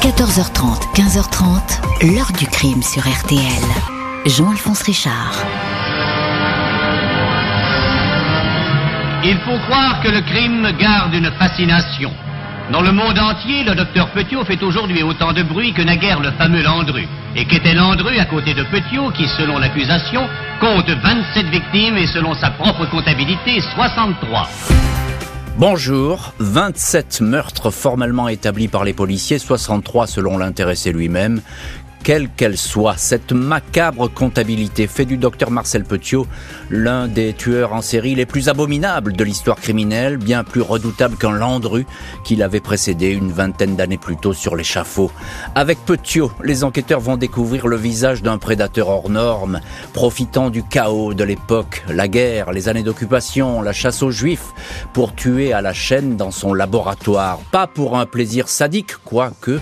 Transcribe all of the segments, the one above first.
14h30, 15h30, l'heure du crime sur RTL. Jean-Alphonse Richard. Il faut croire que le crime garde une fascination. Dans le monde entier, le docteur Petiot fait aujourd'hui autant de bruit que naguère le fameux Landru. Et qu'était Landru à côté de Petiot, qui, selon l'accusation, compte 27 victimes et selon sa propre comptabilité, 63. Bonjour, 27 meurtres formellement établis par les policiers, 63 selon l'intéressé lui-même quelle qu'elle soit. Cette macabre comptabilité fait du docteur Marcel Petiot l'un des tueurs en série les plus abominables de l'histoire criminelle, bien plus redoutable qu'un Landru qui l'avait précédé une vingtaine d'années plus tôt sur l'échafaud. Avec Petiot, les enquêteurs vont découvrir le visage d'un prédateur hors norme, profitant du chaos de l'époque, la guerre, les années d'occupation, la chasse aux juifs, pour tuer à la chaîne dans son laboratoire. Pas pour un plaisir sadique, quoique,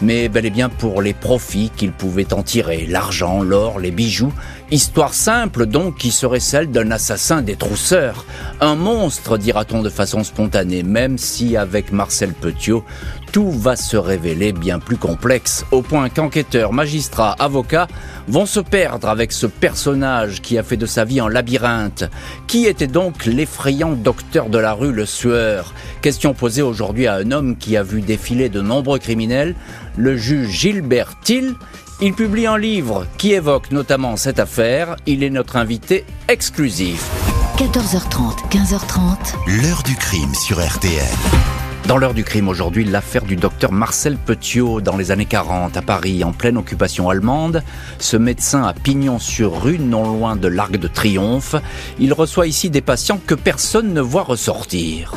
mais bel et bien pour les profits qu'il pouvait en tirer, l'argent, l'or, les bijoux. Histoire simple donc qui serait celle d'un assassin des trousseurs. Un monstre, dira-t-on de façon spontanée, même si avec Marcel Petiot, tout va se révéler bien plus complexe, au point qu'enquêteurs, magistrats, avocats vont se perdre avec ce personnage qui a fait de sa vie un labyrinthe. Qui était donc l'effrayant docteur de la rue Le Sueur? Question posée aujourd'hui à un homme qui a vu défiler de nombreux criminels, le juge Gilbert Till. Il publie un livre qui évoque notamment cette affaire. Il est notre invité exclusif. 14h30, 15h30. L'heure du crime sur RTL. Dans l'heure du crime aujourd'hui, l'affaire du docteur Marcel Petiot dans les années 40 à Paris, en pleine occupation allemande. Ce médecin à pignon sur rue, non loin de l'Arc de Triomphe, il reçoit ici des patients que personne ne voit ressortir.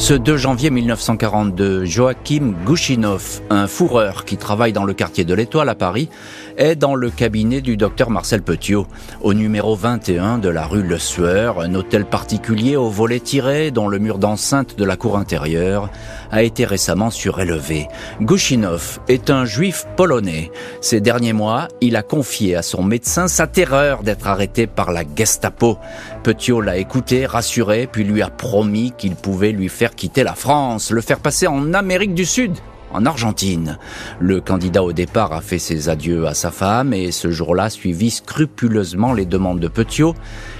Ce 2 janvier 1942, Joachim Gouchinov, un fourreur qui travaille dans le quartier de l'Étoile à Paris, est dans le cabinet du docteur Marcel Petiot, au numéro 21 de la rue Le Sueur, un hôtel particulier au volet tiré dont le mur d'enceinte de la cour intérieure a été récemment surélevé. Gouchinov est un juif polonais. Ces derniers mois, il a confié à son médecin sa terreur d'être arrêté par la Gestapo. Petiot l'a écouté, rassuré, puis lui a promis qu'il pouvait lui faire quitter la France, le faire passer en Amérique du Sud en Argentine. Le candidat au départ a fait ses adieux à sa femme et ce jour-là suivit scrupuleusement les demandes de Petiot.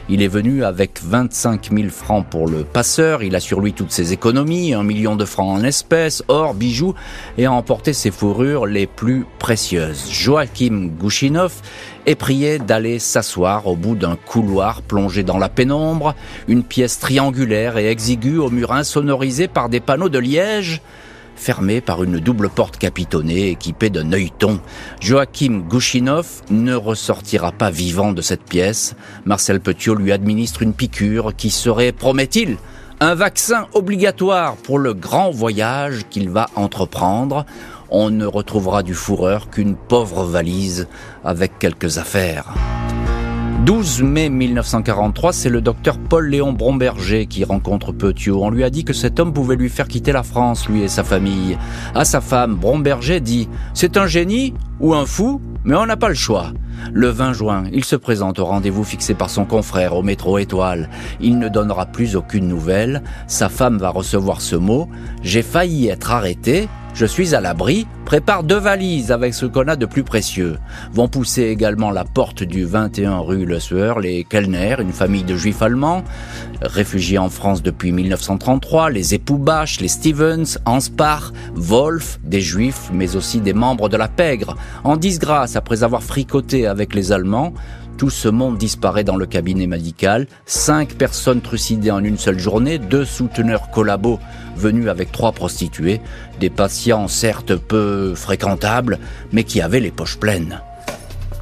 Il est venu avec 25 000 francs pour le passeur, il a sur lui toutes ses économies, un million de francs en espèces, or, bijoux, et a emporté ses fourrures les plus précieuses. Joachim Gouchinov est prié d'aller s'asseoir au bout d'un couloir plongé dans la pénombre, une pièce triangulaire et exiguë au mur insonorisé par des panneaux de liège, fermé par une double porte capitonnée équipée d'un œilleton. Joachim Gouchinov ne ressortira pas vivant de cette pièce. Marcel Petiot lui administre une piqûre qui serait, promet-il, un vaccin obligatoire pour le grand voyage qu'il va entreprendre. On ne retrouvera du fourreur qu'une pauvre valise avec quelques affaires. 12 mai 1943, c'est le docteur Paul-Léon Bromberger qui rencontre Petiot. On lui a dit que cet homme pouvait lui faire quitter la France, lui et sa famille. À sa femme, Bromberger dit « C'est un génie ou un fou, mais on n'a pas le choix ». Le 20 juin, il se présente au rendez-vous fixé par son confrère au métro Étoile. Il ne donnera plus aucune nouvelle. Sa femme va recevoir ce mot « J'ai failli être arrêté, je suis à l'abri, prépare deux valises avec ce qu'on a de plus précieux. Vont pousser également la porte du 21 rue Le Sueur, les Kellner, une famille de juifs allemands, réfugiés en France depuis 1933, les époux Bach, les Stevens, Anspar, Wolf, des juifs, mais aussi des membres de la pègre, en disgrâce après avoir fricoté avec les Allemands, tout ce monde disparaît dans le cabinet médical. Cinq personnes trucidées en une seule journée, deux souteneurs collabos venus avec trois prostituées, des patients certes peu fréquentables, mais qui avaient les poches pleines.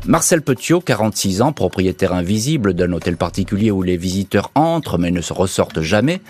Marcel Petiot, 46 ans, propriétaire invisible d'un hôtel particulier où les visiteurs entrent mais ne se ressortent jamais,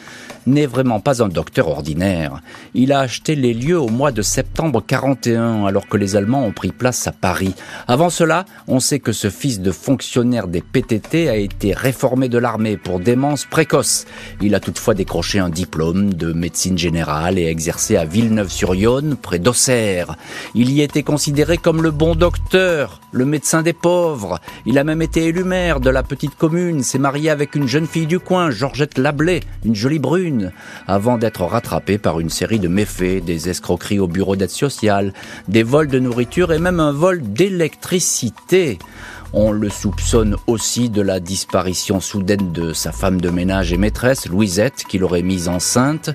n'est vraiment pas un docteur ordinaire. Il a acheté les lieux au mois de septembre 41 alors que les Allemands ont pris place à Paris. Avant cela, on sait que ce fils de fonctionnaire des PTT a été réformé de l'armée pour démence précoce. Il a toutefois décroché un diplôme de médecine générale et exercé à Villeneuve-sur-Yonne, près d'Auxerre. Il y était considéré comme le bon docteur, le médecin des pauvres. Il a même été élu maire de la petite commune, s'est marié avec une jeune fille du coin, Georgette Lablé, une jolie brune avant d'être rattrapé par une série de méfaits, des escroqueries au bureau d'aide sociale, des vols de nourriture et même un vol d'électricité. On le soupçonne aussi de la disparition soudaine de sa femme de ménage et maîtresse, Louisette, qui l'aurait mise enceinte.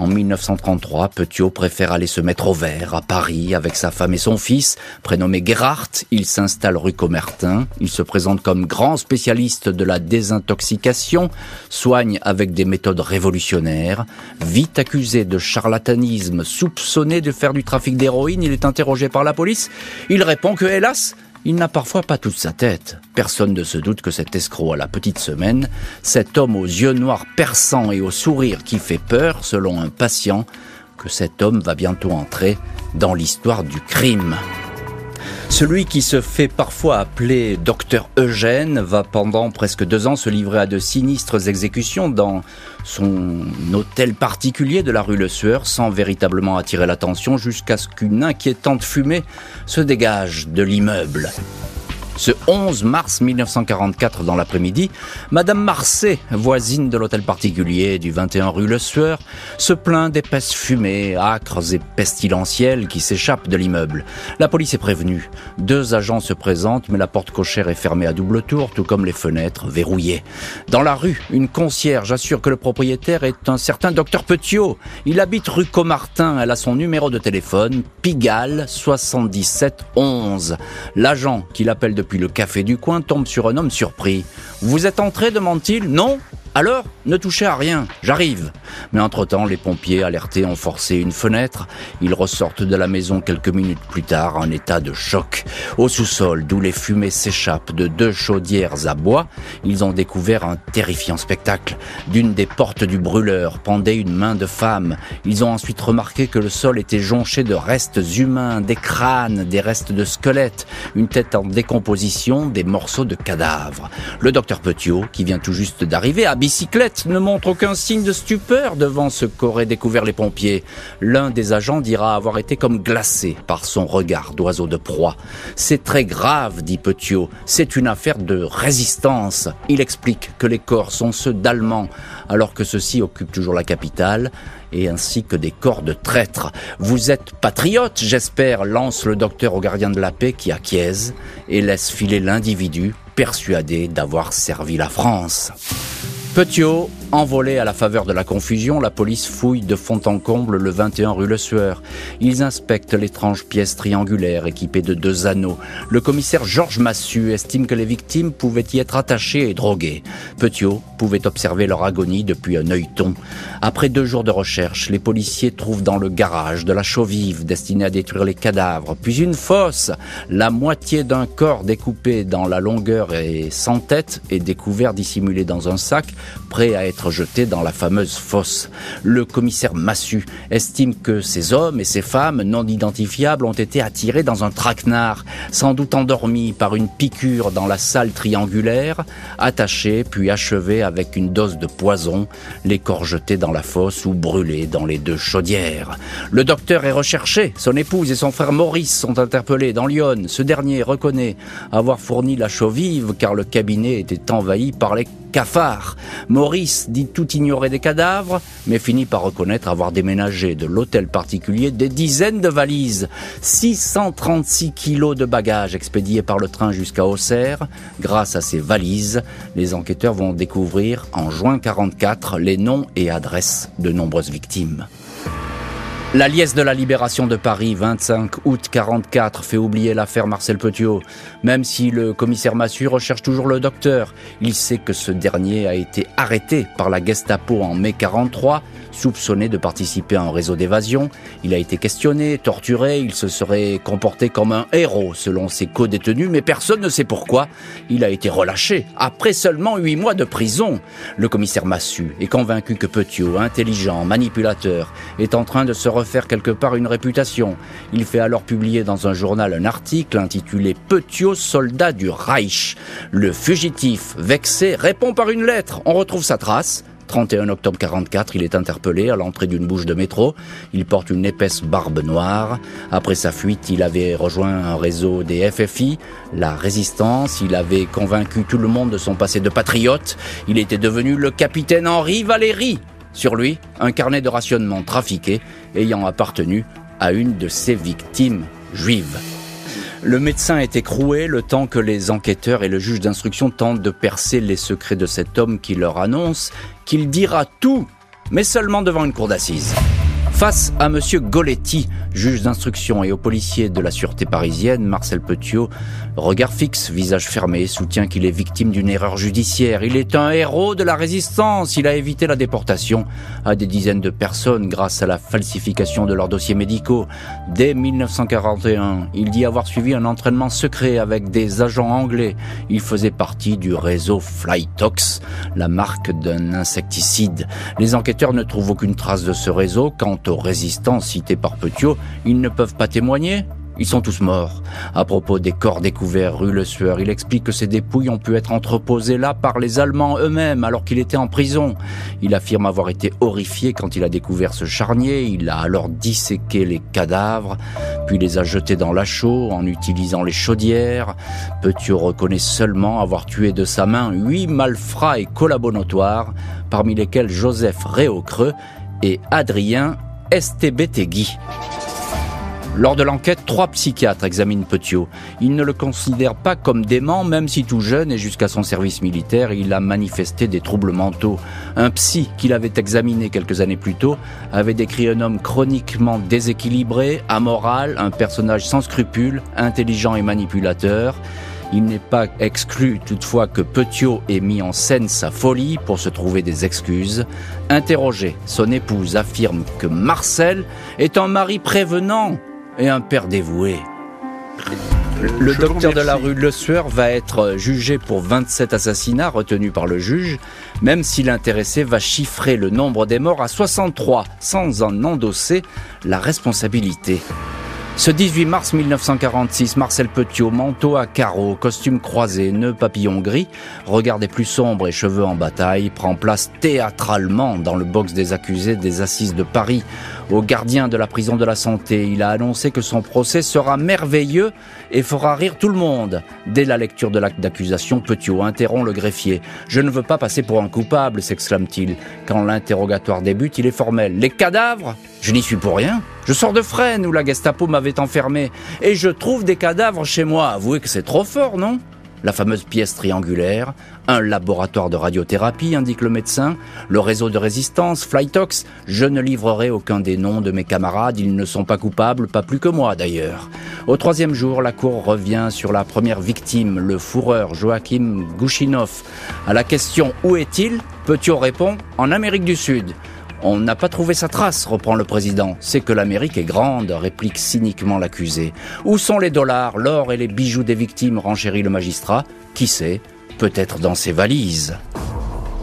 En 1933, Petiot préfère aller se mettre au vert à Paris avec sa femme et son fils. Prénommé Gerhardt, il s'installe rue Comertin. Il se présente comme grand spécialiste de la désintoxication, soigne avec des méthodes révolutionnaires. Vite accusé de charlatanisme, soupçonné de faire du trafic d'héroïne, il est interrogé par la police. Il répond que, hélas, il n'a parfois pas toute sa tête. Personne ne se doute que cet escroc à la petite semaine, cet homme aux yeux noirs perçants et au sourire qui fait peur, selon un patient, que cet homme va bientôt entrer dans l'histoire du crime. Celui qui se fait parfois appeler docteur Eugène va pendant presque deux ans se livrer à de sinistres exécutions dans son hôtel particulier de la rue Le Sueur sans véritablement attirer l'attention jusqu'à ce qu'une inquiétante fumée se dégage de l'immeuble. Ce 11 mars 1944 dans l'après-midi, Madame Marcet, voisine de l'hôtel particulier du 21 rue Le Sueur, se plaint d'épaisses fumées, âcres et pestilentielles qui s'échappent de l'immeuble. La police est prévenue. Deux agents se présentent, mais la porte cochère est fermée à double tour, tout comme les fenêtres verrouillées. Dans la rue, une concierge assure que le propriétaire est un certain docteur Petiot. Il habite rue Comartin. Elle a son numéro de téléphone, Pigalle 77 11. L'agent qui le café du coin tombe sur un homme surpris. Vous êtes entré demande-t-il. Non alors, ne touchez à rien, j'arrive. Mais entre-temps, les pompiers alertés ont forcé une fenêtre. Ils ressortent de la maison quelques minutes plus tard en état de choc. Au sous-sol, d'où les fumées s'échappent de deux chaudières à bois, ils ont découvert un terrifiant spectacle. D'une des portes du brûleur pendait une main de femme. Ils ont ensuite remarqué que le sol était jonché de restes humains, des crânes, des restes de squelettes, une tête en décomposition, des morceaux de cadavres. Le docteur Petiot, qui vient tout juste d'arriver, bicyclette ne montre aucun signe de stupeur devant ce qu'auraient découvert les pompiers. L'un des agents dira avoir été comme glacé par son regard d'oiseau de proie. C'est très grave, dit Petiot. C'est une affaire de résistance. Il explique que les corps sont ceux d'Allemands, alors que ceux-ci occupent toujours la capitale et ainsi que des corps de traîtres. Vous êtes patriote, j'espère, lance le docteur au gardien de la paix qui acquiesce et laisse filer l'individu persuadé d'avoir servi la France. Petiot, envolé à la faveur de la confusion, la police fouille de fond en comble le 21 rue Le Sueur. Ils inspectent l'étrange pièce triangulaire équipée de deux anneaux. Le commissaire Georges Massu estime que les victimes pouvaient y être attachées et droguées. Petiot pouvait observer leur agonie depuis un œilleton. Après deux jours de recherche, les policiers trouvent dans le garage de la chaux vive destinée à détruire les cadavres, puis une fosse. La moitié d'un corps découpé dans la longueur et sans tête est découvert dissimulé dans un sac prêt à être jeté dans la fameuse fosse. Le commissaire Massu estime que ces hommes et ces femmes non identifiables ont été attirés dans un traquenard, sans doute endormis par une piqûre dans la salle triangulaire, attachés puis achevés avec une dose de poison, les corps jetés dans la fosse ou brûlés dans les deux chaudières. Le docteur est recherché, son épouse et son frère Maurice sont interpellés dans Lyon. Ce dernier reconnaît avoir fourni la chaux vive car le cabinet était envahi par les cafards. Maurice dit tout ignorer des cadavres, mais finit par reconnaître avoir déménagé de l'hôtel particulier des dizaines de valises. 636 kilos de bagages expédiés par le train jusqu'à Auxerre. Grâce à ces valises, les enquêteurs vont découvrir en juin 44 les noms et adresses de nombreuses victimes. La liesse de la libération de Paris, 25 août 44, fait oublier l'affaire Marcel Petiot. Même si le commissaire Massu recherche toujours le docteur, il sait que ce dernier a été arrêté par la Gestapo en mai 43 soupçonné de participer à un réseau d'évasion. Il a été questionné, torturé, il se serait comporté comme un héros selon ses co-détenus, mais personne ne sait pourquoi. Il a été relâché après seulement huit mois de prison. Le commissaire Massu est convaincu que Petiot, intelligent, manipulateur, est en train de se refaire quelque part une réputation. Il fait alors publier dans un journal un article intitulé Petiot, soldat du Reich. Le fugitif, vexé, répond par une lettre. On retrouve sa trace. 31 octobre 44, il est interpellé à l'entrée d'une bouche de métro. Il porte une épaisse barbe noire. Après sa fuite, il avait rejoint un réseau des FFI, la résistance. Il avait convaincu tout le monde de son passé de patriote. Il était devenu le capitaine Henri Valéry. Sur lui, un carnet de rationnement trafiqué ayant appartenu à une de ses victimes juives. Le médecin est écroué le temps que les enquêteurs et le juge d'instruction tentent de percer les secrets de cet homme qui leur annonce qu'il dira tout, mais seulement devant une cour d'assises. Face à Monsieur Goletti, juge d'instruction et au policier de la sûreté parisienne, Marcel Petiot, regard fixe, visage fermé, soutient qu'il est victime d'une erreur judiciaire. Il est un héros de la résistance. Il a évité la déportation à des dizaines de personnes grâce à la falsification de leurs dossiers médicaux. Dès 1941, il dit avoir suivi un entraînement secret avec des agents anglais. Il faisait partie du réseau Flytox, la marque d'un insecticide. Les enquêteurs ne trouvent aucune trace de ce réseau. Aux résistants cités par Petiot, ils ne peuvent pas témoigner ils sont tous morts. À propos des corps découverts rue Le Sueur, il explique que ces dépouilles ont pu être entreposées là par les Allemands eux-mêmes alors qu'il était en prison. Il affirme avoir été horrifié quand il a découvert ce charnier. Il a alors disséqué les cadavres, puis les a jetés dans la chaux en utilisant les chaudières. Petiot reconnaît seulement avoir tué de sa main huit malfrats et collabos notoires, parmi lesquels Joseph Réaucreux et Adrien Estebetegui. Lors de l'enquête, trois psychiatres examinent Petiot. Ils ne le considèrent pas comme dément, même si tout jeune et jusqu'à son service militaire, il a manifesté des troubles mentaux. Un psy qu'il avait examiné quelques années plus tôt avait décrit un homme chroniquement déséquilibré, amoral, un personnage sans scrupules, intelligent et manipulateur. Il n'est pas exclu toutefois que Petiot ait mis en scène sa folie pour se trouver des excuses. Interrogé, son épouse affirme que Marcel est un mari prévenant et un père dévoué. Le docteur de la rue Le Sueur va être jugé pour 27 assassinats retenus par le juge, même si l'intéressé va chiffrer le nombre des morts à 63 sans en endosser la responsabilité. Ce 18 mars 1946, Marcel Petiot, manteau à carreaux, costume croisé, nœud papillon gris, regard des plus sombres et cheveux en bataille, prend place théâtralement dans le box des accusés des assises de Paris. Au gardien de la prison de la santé, il a annoncé que son procès sera merveilleux et fera rire tout le monde. Dès la lecture de l'acte d'accusation, Petiot interrompt le greffier. Je ne veux pas passer pour un coupable, s'exclame-t-il. Quand l'interrogatoire débute, il est formel. Les cadavres Je n'y suis pour rien. Je sors de Fresnes où la Gestapo m'avait enfermé et je trouve des cadavres chez moi. Avouez que c'est trop fort, non? La fameuse pièce triangulaire, un laboratoire de radiothérapie, indique le médecin, le réseau de résistance, Flytox, je ne livrerai aucun des noms de mes camarades, ils ne sont pas coupables, pas plus que moi d'ailleurs. Au troisième jour, la cour revient sur la première victime, le fourreur Joachim Gouchinov. À la question où est-il? Petiot répond en Amérique du Sud. On n'a pas trouvé sa trace, reprend le président. C'est que l'Amérique est grande, réplique cyniquement l'accusé. Où sont les dollars, l'or et les bijoux des victimes, renchérit le magistrat. Qui sait Peut-être dans ses valises.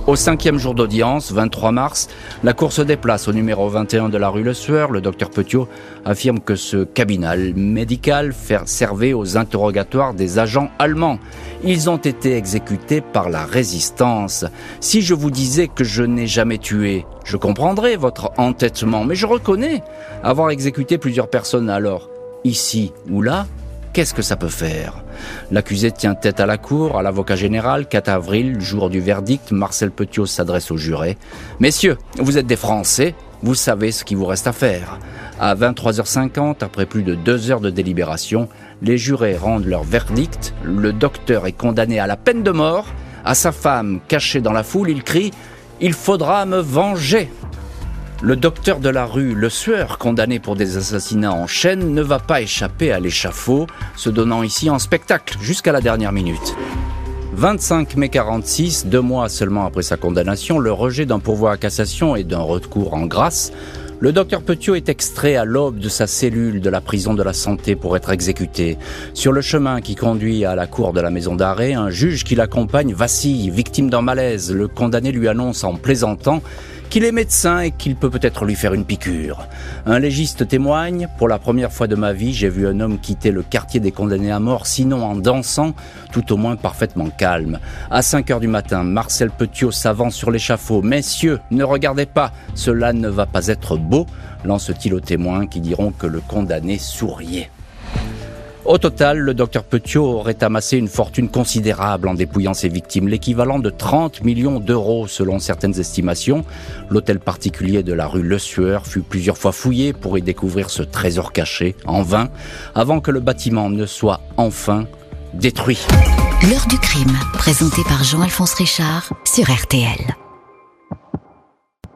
Au cinquième jour d'audience, 23 mars, la cour se déplace au numéro 21 de la rue Le Sueur. Le docteur Petiot affirme que ce cabinet médical servait aux interrogatoires des agents allemands. Ils ont été exécutés par la résistance. Si je vous disais que je n'ai jamais tué, je comprendrais votre entêtement, mais je reconnais avoir exécuté plusieurs personnes alors, ici ou là, qu'est-ce que ça peut faire? L'accusé tient tête à la cour, à l'avocat général. 4 avril, jour du verdict, Marcel Petiot s'adresse aux jurés. Messieurs, vous êtes des Français, vous savez ce qu'il vous reste à faire. À 23h50, après plus de deux heures de délibération, les jurés rendent leur verdict. Le docteur est condamné à la peine de mort. À sa femme, cachée dans la foule, il crie ⁇ Il faudra me venger !⁇ le docteur de la rue Le Sueur, condamné pour des assassinats en chaîne, ne va pas échapper à l'échafaud, se donnant ici en spectacle jusqu'à la dernière minute. 25 mai 46, deux mois seulement après sa condamnation, le rejet d'un pourvoi à cassation et d'un recours en grâce, le docteur Petiot est extrait à l'aube de sa cellule de la prison de la santé pour être exécuté. Sur le chemin qui conduit à la cour de la maison d'arrêt, un juge qui l'accompagne vacille, victime d'un malaise. Le condamné lui annonce en plaisantant qu'il est médecin et qu'il peut peut-être lui faire une piqûre. Un légiste témoigne, pour la première fois de ma vie, j'ai vu un homme quitter le quartier des condamnés à mort, sinon en dansant, tout au moins parfaitement calme. À 5 heures du matin, Marcel Petiot s'avance sur l'échafaud. Messieurs, ne regardez pas, cela ne va pas être beau, lance-t-il aux témoins qui diront que le condamné souriait. Au total, le docteur Petiot aurait amassé une fortune considérable en dépouillant ses victimes, l'équivalent de 30 millions d'euros selon certaines estimations. L'hôtel particulier de la rue Le Sueur fut plusieurs fois fouillé pour y découvrir ce trésor caché, en vain, avant que le bâtiment ne soit enfin détruit. L'heure du crime, présenté par Jean-Alphonse Richard sur RTL.